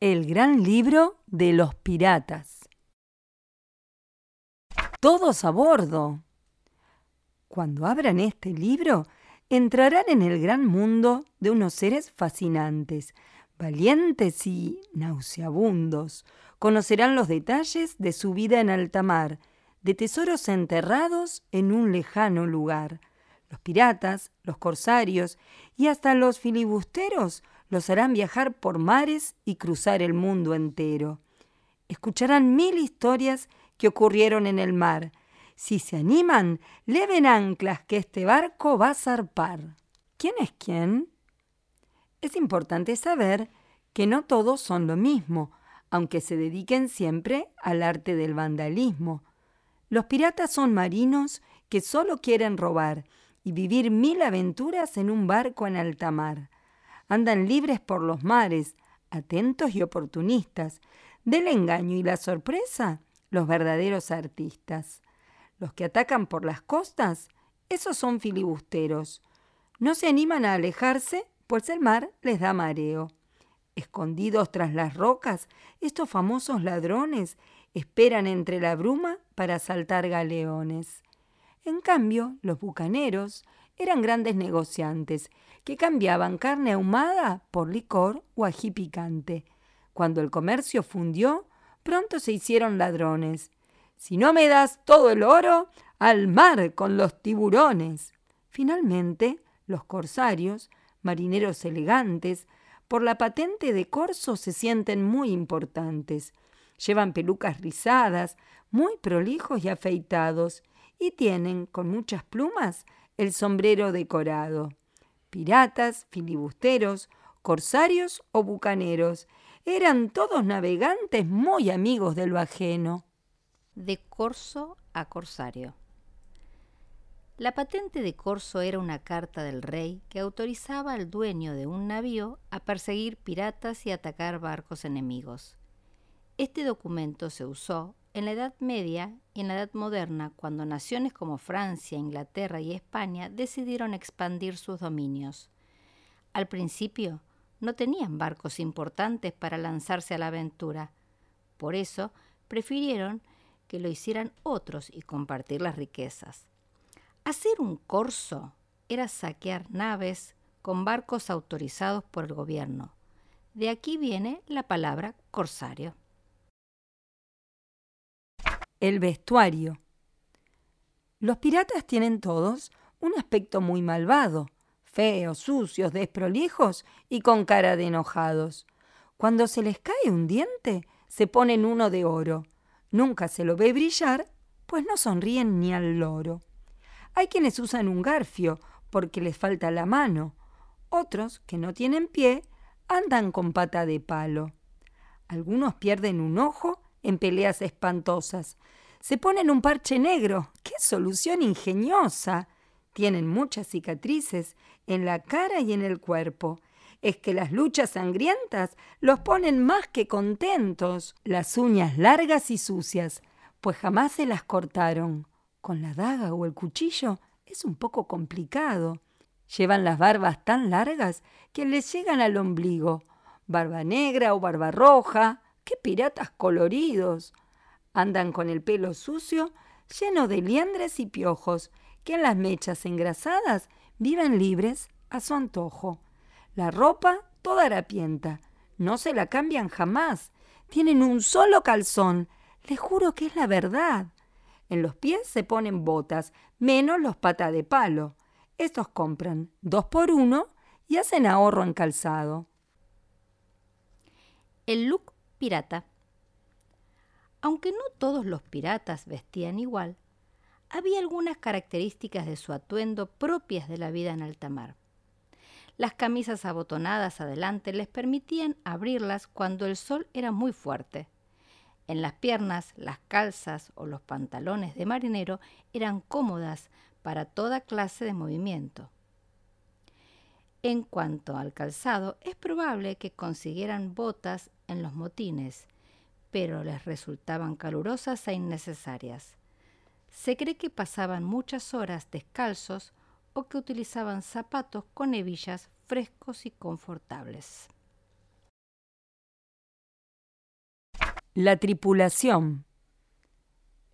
El gran libro de los piratas. Todos a bordo. Cuando abran este libro, entrarán en el gran mundo de unos seres fascinantes, valientes y nauseabundos. Conocerán los detalles de su vida en alta mar, de tesoros enterrados en un lejano lugar. Los piratas, los corsarios y hasta los filibusteros los harán viajar por mares y cruzar el mundo entero. Escucharán mil historias que ocurrieron en el mar. Si se animan, leven anclas que este barco va a zarpar. ¿Quién es quién? Es importante saber que no todos son lo mismo, aunque se dediquen siempre al arte del vandalismo. Los piratas son marinos que solo quieren robar y vivir mil aventuras en un barco en alta mar. Andan libres por los mares, atentos y oportunistas. Del engaño y la sorpresa, los verdaderos artistas. Los que atacan por las costas, esos son filibusteros. No se animan a alejarse, pues el mar les da mareo. Escondidos tras las rocas, estos famosos ladrones esperan entre la bruma para asaltar galeones. En cambio, los bucaneros eran grandes negociantes que cambiaban carne ahumada por licor o ají picante. Cuando el comercio fundió, pronto se hicieron ladrones. Si no me das todo el oro, al mar con los tiburones. Finalmente, los corsarios, marineros elegantes, por la patente de corso se sienten muy importantes. Llevan pelucas rizadas, muy prolijos y afeitados, y tienen, con muchas plumas, el sombrero decorado. Piratas, filibusteros, corsarios o bucaneros, eran todos navegantes muy amigos de lo ajeno. De corso a corsario. La patente de corso era una carta del rey que autorizaba al dueño de un navío a perseguir piratas y atacar barcos enemigos. Este documento se usó en la Edad Media y en la Edad Moderna, cuando naciones como Francia, Inglaterra y España decidieron expandir sus dominios. Al principio, no tenían barcos importantes para lanzarse a la aventura. Por eso, prefirieron que lo hicieran otros y compartir las riquezas. Hacer un corso era saquear naves con barcos autorizados por el gobierno. De aquí viene la palabra corsario. El vestuario. Los piratas tienen todos un aspecto muy malvado, feos, sucios, desprolijos y con cara de enojados. Cuando se les cae un diente, se ponen uno de oro. Nunca se lo ve brillar, pues no sonríen ni al loro. Hay quienes usan un garfio porque les falta la mano. Otros, que no tienen pie, andan con pata de palo. Algunos pierden un ojo en peleas espantosas. Se ponen un parche negro. ¡Qué solución ingeniosa! Tienen muchas cicatrices en la cara y en el cuerpo. Es que las luchas sangrientas los ponen más que contentos. Las uñas largas y sucias, pues jamás se las cortaron con la daga o el cuchillo es un poco complicado. Llevan las barbas tan largas que les llegan al ombligo. Barba negra o barba roja. ¡Qué piratas coloridos! Andan con el pelo sucio, lleno de liendres y piojos, que en las mechas engrasadas viven libres a su antojo. La ropa toda harapienta. No se la cambian jamás. Tienen un solo calzón. Les juro que es la verdad. En los pies se ponen botas, menos los patas de palo. Estos compran dos por uno y hacen ahorro en calzado. El look pirata. Aunque no todos los piratas vestían igual, había algunas características de su atuendo propias de la vida en alta mar. Las camisas abotonadas adelante les permitían abrirlas cuando el sol era muy fuerte en las piernas, las calzas o los pantalones de marinero eran cómodas para toda clase de movimiento. En cuanto al calzado, es probable que consiguieran botas en los motines, pero les resultaban calurosas e innecesarias. Se cree que pasaban muchas horas descalzos o que utilizaban zapatos con hebillas frescos y confortables. La tripulación.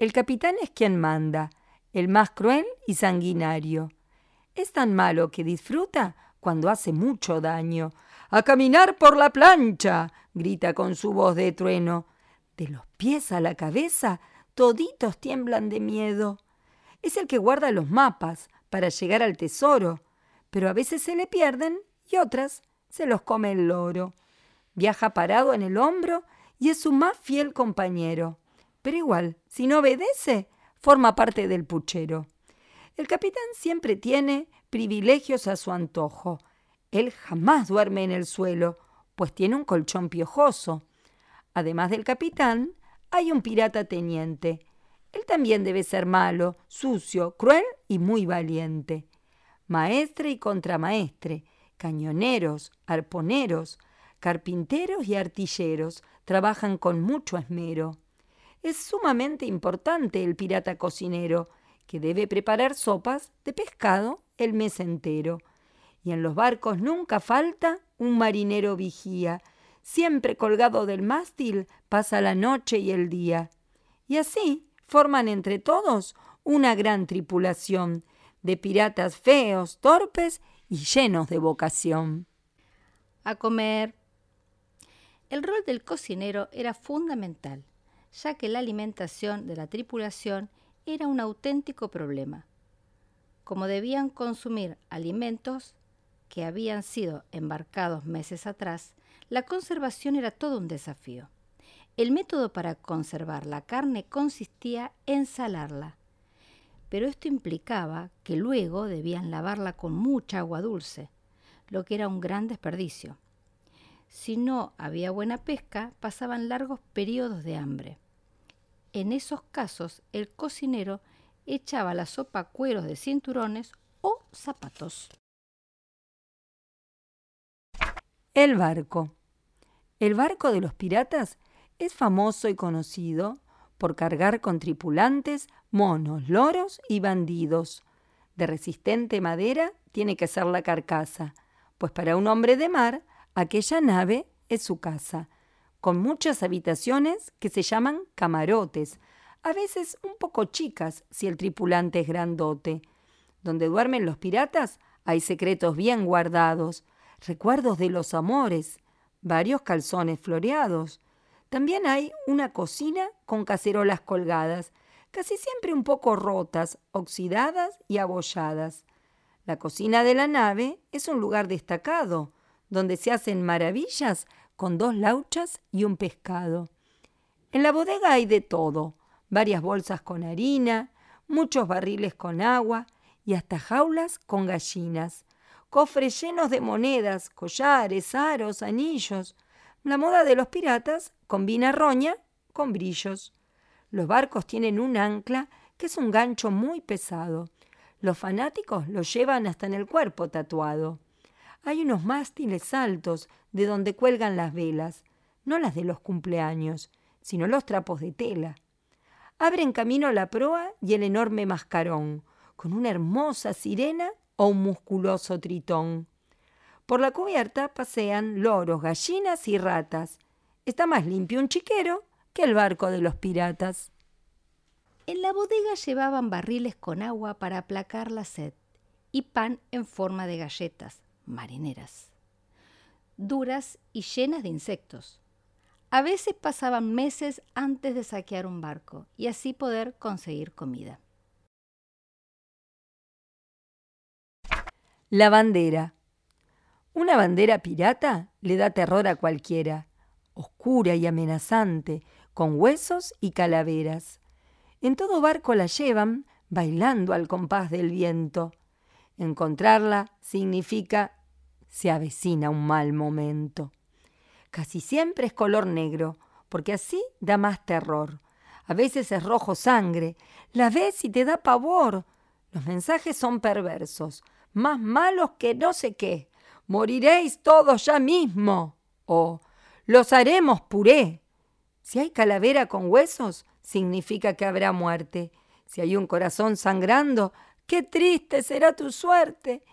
El capitán es quien manda, el más cruel y sanguinario. Es tan malo que disfruta cuando hace mucho daño. ¡A caminar por la plancha! grita con su voz de trueno. De los pies a la cabeza, toditos tiemblan de miedo. Es el que guarda los mapas para llegar al tesoro, pero a veces se le pierden y otras se los come el loro. Viaja parado en el hombro y es su más fiel compañero. Pero igual, si no obedece, forma parte del puchero. El capitán siempre tiene privilegios a su antojo. Él jamás duerme en el suelo, pues tiene un colchón piojoso. Además del capitán, hay un pirata teniente. Él también debe ser malo, sucio, cruel y muy valiente. Maestre y contramaestre, cañoneros, arponeros, carpinteros y artilleros trabajan con mucho esmero. Es sumamente importante el pirata cocinero, que debe preparar sopas de pescado el mes entero. Y en los barcos nunca falta un marinero vigía, siempre colgado del mástil pasa la noche y el día. Y así forman entre todos una gran tripulación de piratas feos, torpes y llenos de vocación. A comer. El rol del cocinero era fundamental, ya que la alimentación de la tripulación era un auténtico problema. Como debían consumir alimentos que habían sido embarcados meses atrás, la conservación era todo un desafío. El método para conservar la carne consistía en salarla, pero esto implicaba que luego debían lavarla con mucha agua dulce, lo que era un gran desperdicio. Si no había buena pesca, pasaban largos periodos de hambre. En esos casos, el cocinero echaba la sopa cueros de cinturones o zapatos. El barco. El barco de los piratas es famoso y conocido por cargar con tripulantes, monos, loros y bandidos. De resistente madera tiene que ser la carcasa, pues para un hombre de mar aquella nave es su casa con muchas habitaciones que se llaman camarotes, a veces un poco chicas si el tripulante es grandote. Donde duermen los piratas hay secretos bien guardados, recuerdos de los amores, varios calzones floreados. También hay una cocina con cacerolas colgadas, casi siempre un poco rotas, oxidadas y abolladas. La cocina de la nave es un lugar destacado, donde se hacen maravillas con dos lauchas y un pescado. En la bodega hay de todo, varias bolsas con harina, muchos barriles con agua y hasta jaulas con gallinas, cofres llenos de monedas, collares, aros, anillos. La moda de los piratas combina roña con brillos. Los barcos tienen un ancla que es un gancho muy pesado. Los fanáticos lo llevan hasta en el cuerpo tatuado. Hay unos mástiles altos de donde cuelgan las velas, no las de los cumpleaños, sino los trapos de tela. Abren camino la proa y el enorme mascarón, con una hermosa sirena o un musculoso tritón. Por la cubierta pasean loros, gallinas y ratas. Está más limpio un chiquero que el barco de los piratas. En la bodega llevaban barriles con agua para aplacar la sed y pan en forma de galletas, marineras, duras y llenas de insectos. A veces pasaban meses antes de saquear un barco y así poder conseguir comida. La bandera. Una bandera pirata le da terror a cualquiera, oscura y amenazante, con huesos y calaveras. En todo barco la llevan bailando al compás del viento. Encontrarla significa se avecina un mal momento. Casi siempre es color negro, porque así da más terror. A veces es rojo sangre, la ves y te da pavor. Los mensajes son perversos, más malos que no sé qué. Moriréis todos ya mismo. O los haremos puré. Si hay calavera con huesos, significa que habrá muerte. Si hay un corazón sangrando, qué triste será tu suerte.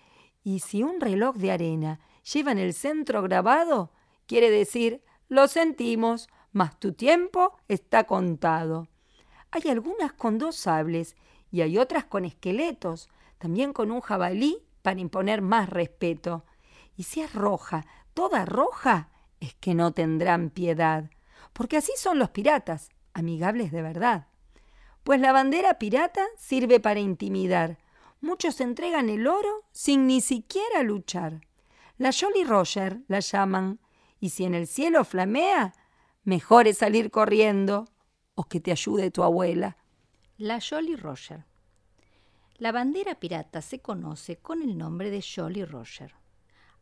Y si un reloj de arena lleva en el centro grabado, quiere decir, lo sentimos, mas tu tiempo está contado. Hay algunas con dos sables y hay otras con esqueletos, también con un jabalí para imponer más respeto. Y si es roja, toda roja, es que no tendrán piedad, porque así son los piratas, amigables de verdad. Pues la bandera pirata sirve para intimidar. Muchos entregan el oro sin ni siquiera luchar. La Jolly Roger la llaman, y si en el cielo flamea, mejor es salir corriendo o que te ayude tu abuela. La Jolly Roger. La bandera pirata se conoce con el nombre de Jolly Roger,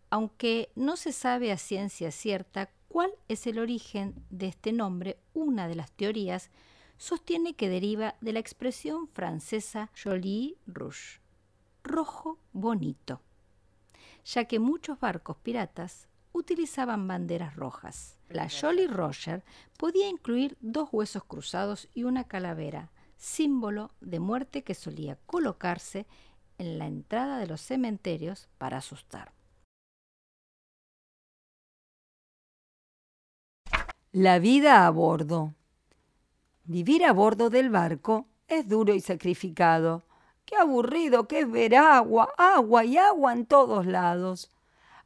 aunque no se sabe a ciencia cierta cuál es el origen de este nombre, una de las teorías sostiene que deriva de la expresión francesa Joli Rouge, rojo bonito, ya que muchos barcos piratas utilizaban banderas rojas. La Jolly Roger podía incluir dos huesos cruzados y una calavera, símbolo de muerte que solía colocarse en la entrada de los cementerios para asustar. La vida a bordo. Vivir a bordo del barco es duro y sacrificado. Qué aburrido que es ver agua, agua y agua en todos lados.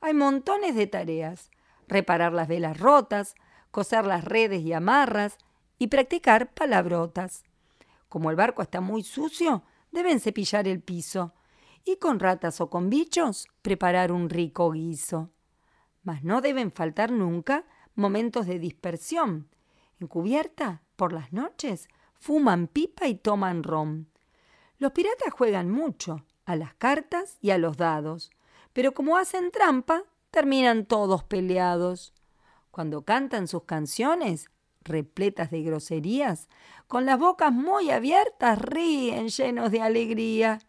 Hay montones de tareas. Reparar las velas rotas, coser las redes y amarras y practicar palabrotas. Como el barco está muy sucio, deben cepillar el piso y con ratas o con bichos preparar un rico guiso. Mas no deben faltar nunca momentos de dispersión. En cubierta, por las noches, fuman pipa y toman ron. Los piratas juegan mucho, a las cartas y a los dados, pero como hacen trampa, terminan todos peleados. Cuando cantan sus canciones, repletas de groserías, con las bocas muy abiertas, ríen llenos de alegría.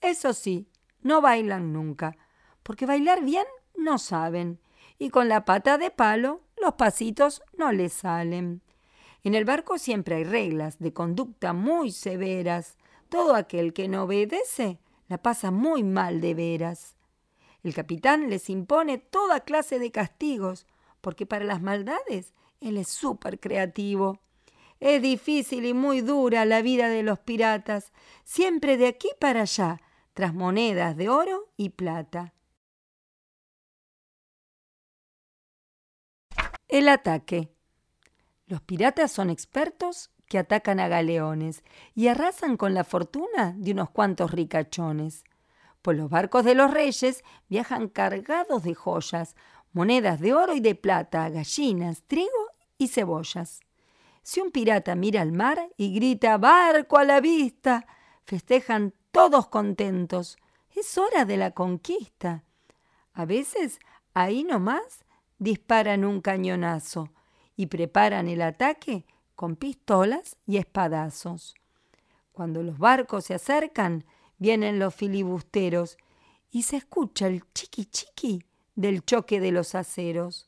Eso sí, no bailan nunca, porque bailar bien no saben, y con la pata de palo los pasitos no les salen. En el barco siempre hay reglas de conducta muy severas. Todo aquel que no obedece la pasa muy mal de veras. El capitán les impone toda clase de castigos, porque para las maldades él es súper creativo. Es difícil y muy dura la vida de los piratas, siempre de aquí para allá, tras monedas de oro y plata. El ataque. Los piratas son expertos que atacan a galeones y arrasan con la fortuna de unos cuantos ricachones. Pues los barcos de los reyes viajan cargados de joyas, monedas de oro y de plata, gallinas, trigo y cebollas. Si un pirata mira al mar y grita barco a la vista, festejan todos contentos. Es hora de la conquista. A veces, ahí nomás, disparan un cañonazo y preparan el ataque con pistolas y espadazos. Cuando los barcos se acercan, vienen los filibusteros y se escucha el chiqui chiqui del choque de los aceros.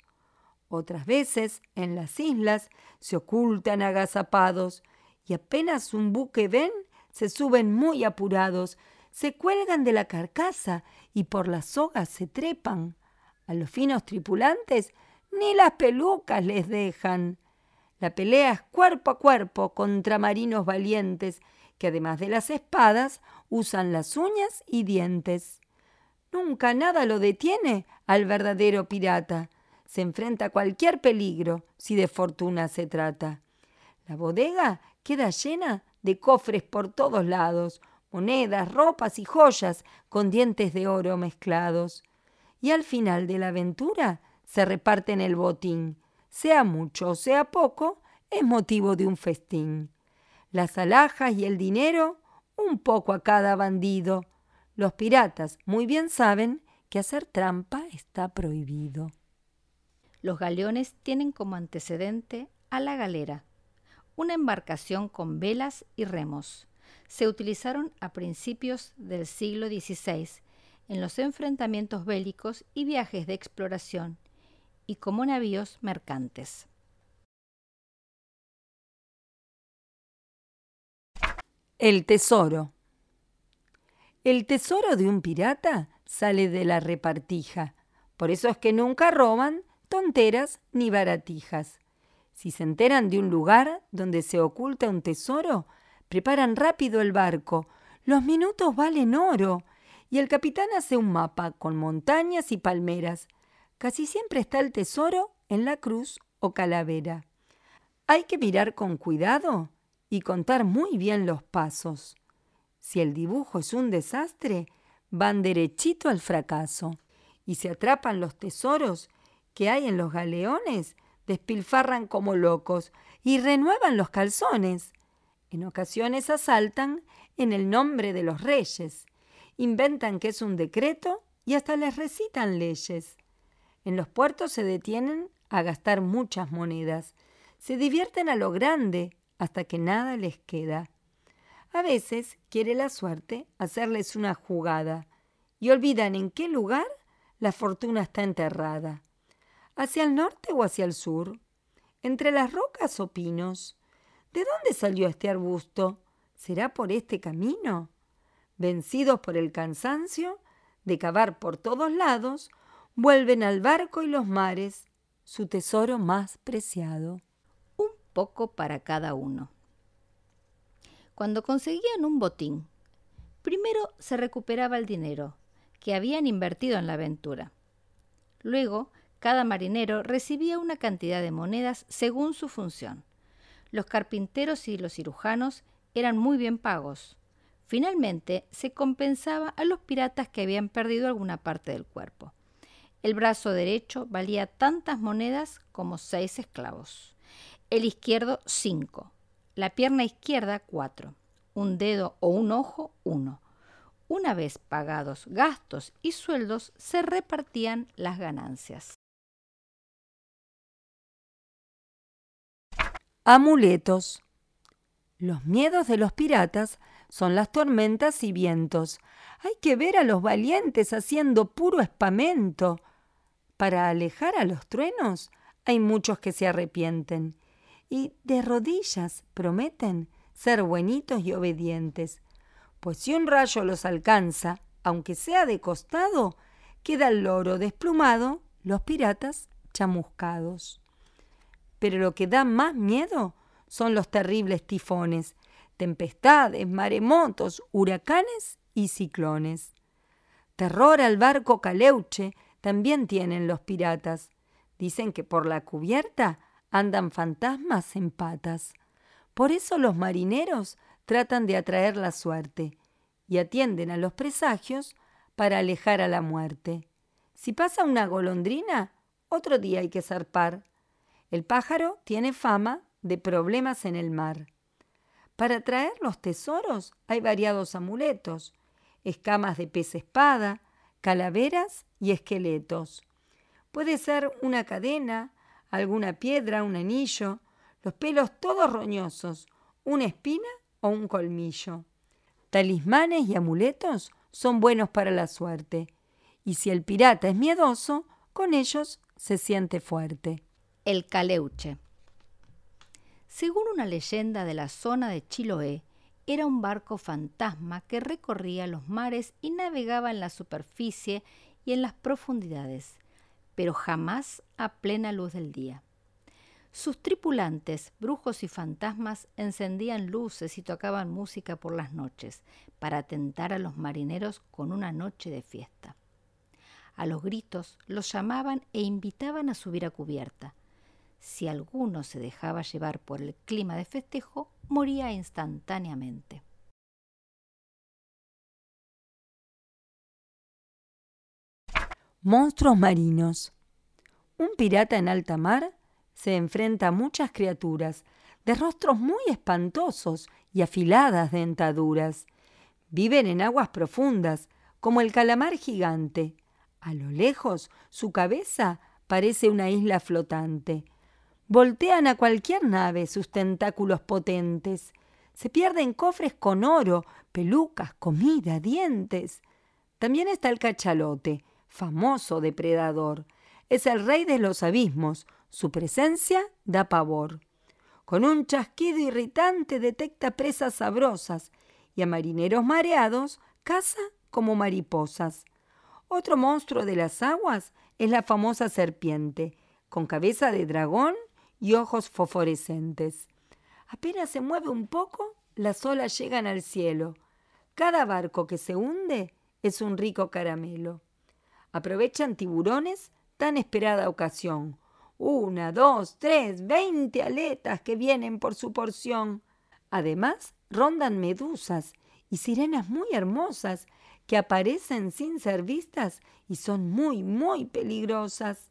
Otras veces, en las islas, se ocultan agazapados y apenas un buque ven, se suben muy apurados, se cuelgan de la carcasa y por las sogas se trepan. A los finos tripulantes ni las pelucas les dejan. La pelea es cuerpo a cuerpo contra marinos valientes que además de las espadas usan las uñas y dientes. Nunca nada lo detiene al verdadero pirata. Se enfrenta a cualquier peligro si de fortuna se trata. La bodega queda llena de cofres por todos lados, monedas, ropas y joyas con dientes de oro mezclados. Y al final de la aventura se reparten el botín, sea mucho o sea poco, es motivo de un festín. Las alhajas y el dinero, un poco a cada bandido. Los piratas muy bien saben que hacer trampa está prohibido. Los galeones tienen como antecedente a la galera, una embarcación con velas y remos. Se utilizaron a principios del siglo XVI en los enfrentamientos bélicos y viajes de exploración y como navíos mercantes. El tesoro. El tesoro de un pirata sale de la repartija. Por eso es que nunca roban tonteras ni baratijas. Si se enteran de un lugar donde se oculta un tesoro, preparan rápido el barco. Los minutos valen oro. Y el capitán hace un mapa con montañas y palmeras. Casi siempre está el tesoro en la cruz o calavera. Hay que mirar con cuidado y contar muy bien los pasos. Si el dibujo es un desastre, van derechito al fracaso. Y se atrapan los tesoros que hay en los galeones, despilfarran como locos y renuevan los calzones. En ocasiones asaltan en el nombre de los reyes, inventan que es un decreto y hasta les recitan leyes. En los puertos se detienen a gastar muchas monedas, se divierten a lo grande hasta que nada les queda. A veces quiere la suerte hacerles una jugada y olvidan en qué lugar la fortuna está enterrada hacia el norte o hacia el sur, entre las rocas o pinos. ¿De dónde salió este arbusto? ¿Será por este camino? Vencidos por el cansancio de cavar por todos lados, vuelven al barco y los mares, su tesoro más preciado. Poco para cada uno. Cuando conseguían un botín, primero se recuperaba el dinero que habían invertido en la aventura. Luego cada marinero recibía una cantidad de monedas según su función. Los carpinteros y los cirujanos eran muy bien pagos. Finalmente, se compensaba a los piratas que habían perdido alguna parte del cuerpo. El brazo derecho valía tantas monedas como seis esclavos. El izquierdo, cinco. La pierna izquierda, cuatro. Un dedo o un ojo, uno. Una vez pagados gastos y sueldos, se repartían las ganancias. Amuletos. Los miedos de los piratas son las tormentas y vientos. Hay que ver a los valientes haciendo puro espamento. Para alejar a los truenos hay muchos que se arrepienten y de rodillas prometen ser buenitos y obedientes. Pues si un rayo los alcanza, aunque sea de costado, queda el loro desplumado, los piratas chamuscados. Pero lo que da más miedo son los terribles tifones, tempestades, maremotos, huracanes y ciclones. Terror al barco Caleuche también tienen los piratas. Dicen que por la cubierta andan fantasmas en patas. Por eso los marineros tratan de atraer la suerte y atienden a los presagios para alejar a la muerte. Si pasa una golondrina, otro día hay que zarpar. El pájaro tiene fama de problemas en el mar. Para traer los tesoros hay variados amuletos, escamas de pez espada, calaveras y esqueletos. Puede ser una cadena, alguna piedra, un anillo, los pelos todos roñosos, una espina o un colmillo. Talismanes y amuletos son buenos para la suerte, y si el pirata es miedoso, con ellos se siente fuerte el Caleuche. Según una leyenda de la zona de Chiloé, era un barco fantasma que recorría los mares y navegaba en la superficie y en las profundidades, pero jamás a plena luz del día. Sus tripulantes, brujos y fantasmas, encendían luces y tocaban música por las noches para atentar a los marineros con una noche de fiesta. A los gritos los llamaban e invitaban a subir a cubierta, si alguno se dejaba llevar por el clima de festejo, moría instantáneamente. Monstruos marinos. Un pirata en alta mar se enfrenta a muchas criaturas de rostros muy espantosos y afiladas dentaduras. Viven en aguas profundas, como el calamar gigante. A lo lejos, su cabeza parece una isla flotante. Voltean a cualquier nave sus tentáculos potentes. Se pierden cofres con oro, pelucas, comida, dientes. También está el cachalote, famoso depredador. Es el rey de los abismos. Su presencia da pavor. Con un chasquido irritante detecta presas sabrosas y a marineros mareados caza como mariposas. Otro monstruo de las aguas es la famosa serpiente, con cabeza de dragón y ojos fosforescentes. Apenas se mueve un poco, las olas llegan al cielo. Cada barco que se hunde es un rico caramelo. Aprovechan tiburones tan esperada ocasión. Una, dos, tres, veinte aletas que vienen por su porción. Además, rondan medusas y sirenas muy hermosas que aparecen sin ser vistas y son muy, muy peligrosas.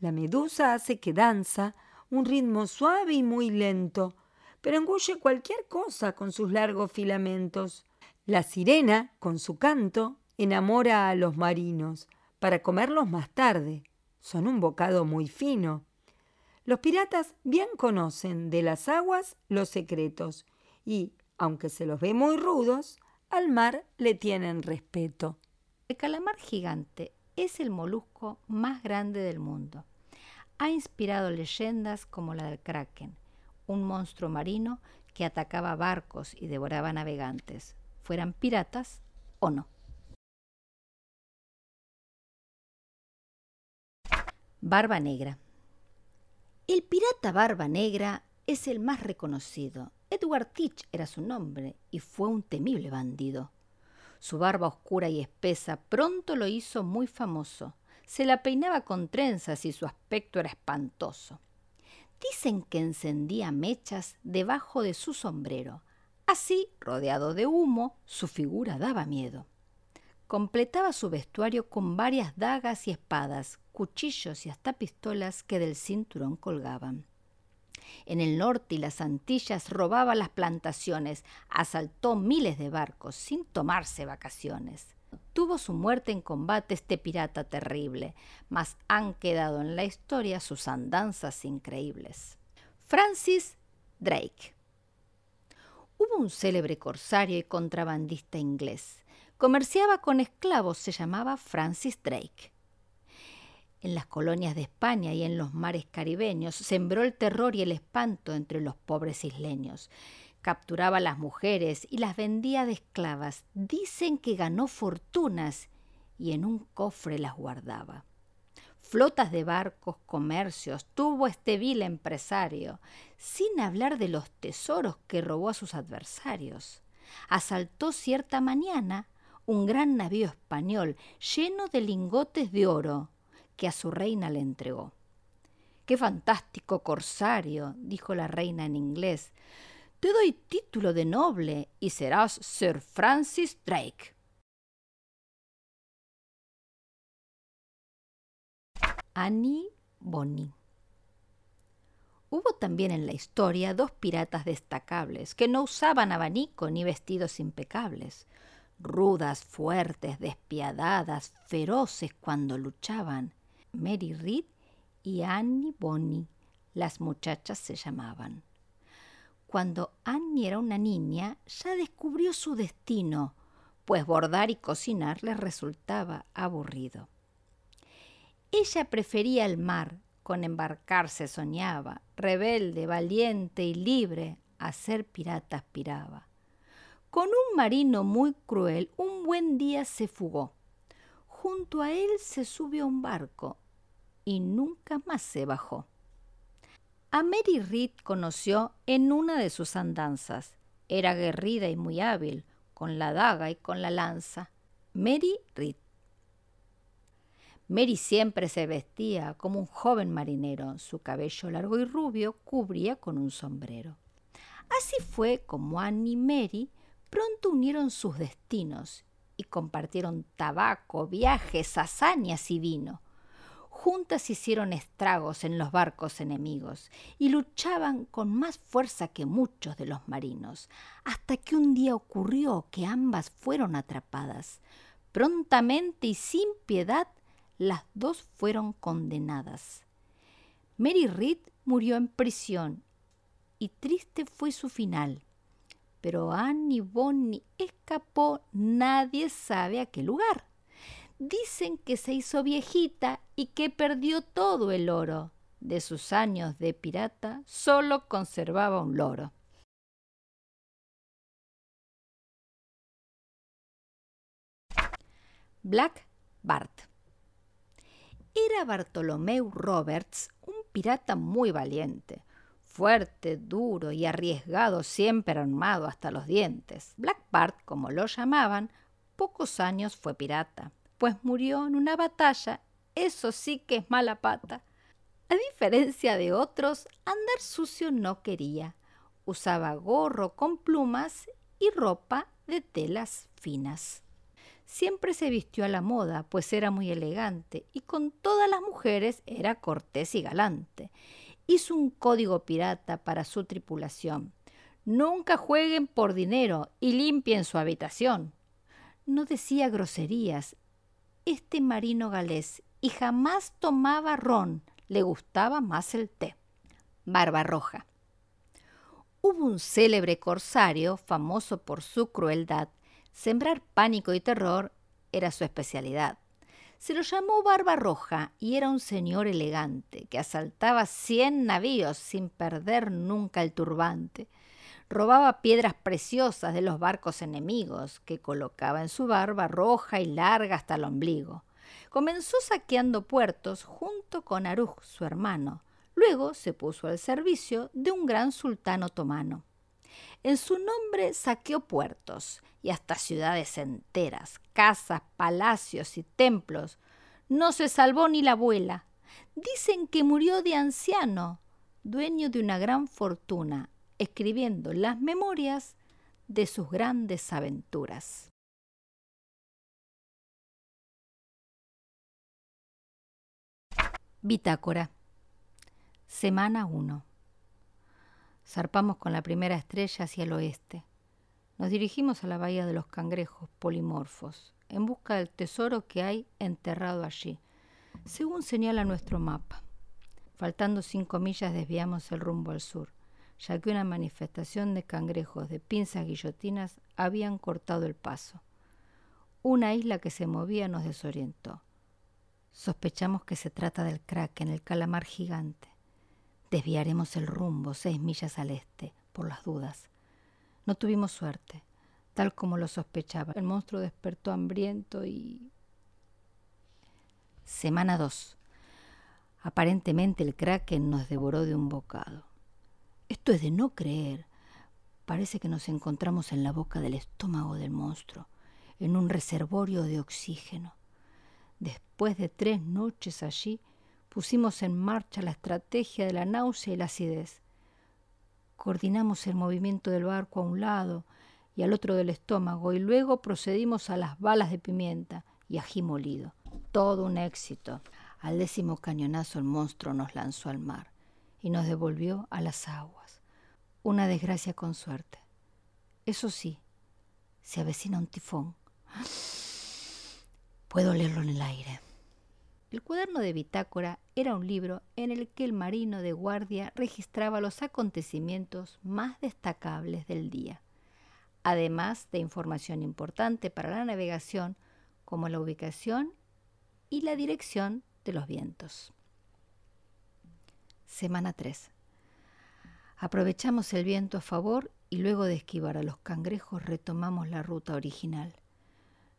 La medusa hace que danza un ritmo suave y muy lento, pero engulle cualquier cosa con sus largos filamentos. La sirena, con su canto, enamora a los marinos para comerlos más tarde. Son un bocado muy fino. Los piratas bien conocen de las aguas los secretos y, aunque se los ve muy rudos, al mar le tienen respeto. El calamar gigante es el molusco más grande del mundo. Ha inspirado leyendas como la del kraken, un monstruo marino que atacaba barcos y devoraba navegantes, fueran piratas o no. Barba Negra. El pirata Barba Negra es el más reconocido. Edward Teach era su nombre y fue un temible bandido. Su barba oscura y espesa pronto lo hizo muy famoso. Se la peinaba con trenzas y su aspecto era espantoso. Dicen que encendía mechas debajo de su sombrero. Así, rodeado de humo, su figura daba miedo. Completaba su vestuario con varias dagas y espadas, cuchillos y hasta pistolas que del cinturón colgaban. En el norte y las Antillas robaba las plantaciones, asaltó miles de barcos sin tomarse vacaciones. Tuvo su muerte en combate este pirata terrible, mas han quedado en la historia sus andanzas increíbles. Francis Drake. Hubo un célebre corsario y contrabandista inglés Comerciaba con esclavos, se llamaba Francis Drake. En las colonias de España y en los mares caribeños sembró el terror y el espanto entre los pobres isleños. Capturaba a las mujeres y las vendía de esclavas. Dicen que ganó fortunas y en un cofre las guardaba. Flotas de barcos, comercios, tuvo este vil empresario, sin hablar de los tesoros que robó a sus adversarios. Asaltó cierta mañana un gran navío español lleno de lingotes de oro que a su reina le entregó. ¡Qué fantástico corsario! dijo la reina en inglés. Te doy título de noble y serás Sir Francis Drake. Annie Bonny. Hubo también en la historia dos piratas destacables que no usaban abanico ni vestidos impecables rudas, fuertes, despiadadas, feroces cuando luchaban. Mary Reed y Annie Bonny, las muchachas se llamaban. Cuando Annie era una niña, ya descubrió su destino, pues bordar y cocinar le resultaba aburrido. Ella prefería el mar, con embarcarse soñaba, rebelde, valiente y libre, a ser pirata aspiraba. Con un marino muy cruel, un buen día se fugó. Junto a él se subió un barco y nunca más se bajó. A Mary Reed conoció en una de sus andanzas. Era guerrida y muy hábil, con la daga y con la lanza. Mary Reed. Mary siempre se vestía como un joven marinero. Su cabello largo y rubio cubría con un sombrero. Así fue como Annie y Mary pronto unieron sus destinos y compartieron tabaco, viajes, hazañas y vino. Juntas hicieron estragos en los barcos enemigos y luchaban con más fuerza que muchos de los marinos, hasta que un día ocurrió que ambas fueron atrapadas. Prontamente y sin piedad, las dos fueron condenadas. Mary Reed murió en prisión y triste fue su final pero Annie Bonnie escapó nadie sabe a qué lugar. Dicen que se hizo viejita y que perdió todo el oro. De sus años de pirata solo conservaba un loro. Black Bart. Era Bartolomeu Roberts un pirata muy valiente, fuerte, duro y arriesgado, siempre armado hasta los dientes. Black Bart, como lo llamaban, pocos años fue pirata, pues murió en una batalla, eso sí que es mala pata. A diferencia de otros, andar sucio no quería. Usaba gorro con plumas y ropa de telas finas. Siempre se vistió a la moda, pues era muy elegante, y con todas las mujeres era cortés y galante. Hizo un código pirata para su tripulación. Nunca jueguen por dinero y limpien su habitación. No decía groserías este marino galés y jamás tomaba ron, le gustaba más el té. Barbarroja. Hubo un célebre corsario, famoso por su crueldad. Sembrar pánico y terror era su especialidad. Se lo llamó Barbarroja y era un señor elegante que asaltaba cien navíos sin perder nunca el turbante. Robaba piedras preciosas de los barcos enemigos que colocaba en su barba roja y larga hasta el ombligo. Comenzó saqueando puertos junto con Aruj, su hermano. Luego se puso al servicio de un gran sultán otomano. En su nombre saqueó puertos y hasta ciudades enteras, casas, palacios y templos. No se salvó ni la abuela. Dicen que murió de anciano, dueño de una gran fortuna, escribiendo las memorias de sus grandes aventuras. Bitácora. Semana 1. Zarpamos con la primera estrella hacia el oeste. Nos dirigimos a la bahía de los cangrejos polimorfos, en busca del tesoro que hay enterrado allí, según señala nuestro mapa. Faltando cinco millas desviamos el rumbo al sur, ya que una manifestación de cangrejos de pinzas guillotinas habían cortado el paso. Una isla que se movía nos desorientó. Sospechamos que se trata del kraken, el calamar gigante. Desviaremos el rumbo seis millas al este, por las dudas. No tuvimos suerte, tal como lo sospechaba. El monstruo despertó hambriento y... Semana 2. Aparentemente el kraken nos devoró de un bocado. Es de no creer. Parece que nos encontramos en la boca del estómago del monstruo, en un reservorio de oxígeno. Después de tres noches allí, pusimos en marcha la estrategia de la náusea y la acidez. Coordinamos el movimiento del barco a un lado y al otro del estómago y luego procedimos a las balas de pimienta y ají molido. Todo un éxito. Al décimo cañonazo el monstruo nos lanzó al mar y nos devolvió a las aguas. Una desgracia con suerte. Eso sí, se avecina un tifón. Puedo leerlo en el aire. El cuaderno de bitácora era un libro en el que el marino de guardia registraba los acontecimientos más destacables del día, además de información importante para la navegación como la ubicación y la dirección de los vientos. Semana 3. Aprovechamos el viento a favor y luego de esquivar a los cangrejos retomamos la ruta original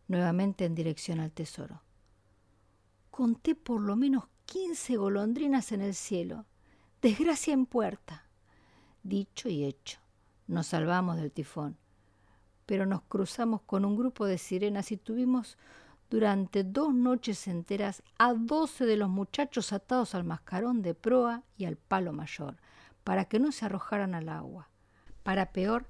nuevamente en dirección al tesoro. Conté por lo menos quince golondrinas en el cielo. Desgracia en puerta. Dicho y hecho, nos salvamos del tifón, pero nos cruzamos con un grupo de sirenas y tuvimos durante dos noches enteras a doce de los muchachos atados al mascarón de proa y al palo mayor, para que no se arrojaran al agua. Para peor,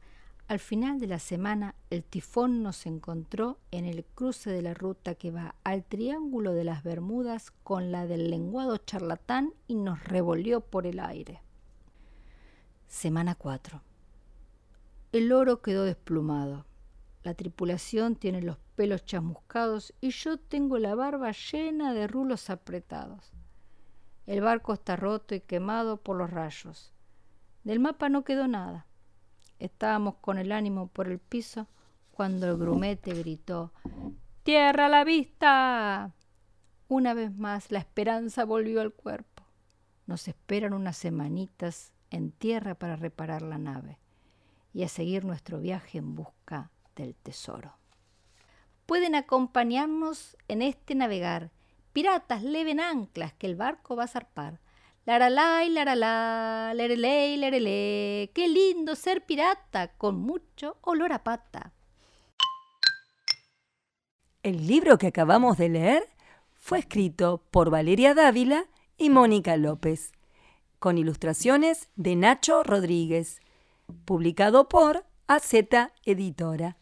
al final de la semana, el tifón nos encontró en el cruce de la ruta que va al Triángulo de las Bermudas con la del lenguado charlatán y nos revolvió por el aire. Semana 4. El oro quedó desplumado. La tripulación tiene los pelos chamuscados y yo tengo la barba llena de rulos apretados. El barco está roto y quemado por los rayos. Del mapa no quedó nada. Estábamos con el ánimo por el piso cuando el grumete gritó ¡Tierra a la vista! Una vez más la esperanza volvió al cuerpo. Nos esperan unas semanitas en tierra para reparar la nave y a seguir nuestro viaje en busca del tesoro. Pueden acompañarnos en este navegar. Piratas, leven anclas, que el barco va a zarpar. Laralay, laralá, lereley, lerelé, qué lindo ser pirata con mucho olor a pata. El libro que acabamos de leer fue escrito por Valeria Dávila y Mónica López, con ilustraciones de Nacho Rodríguez, publicado por AZ Editora.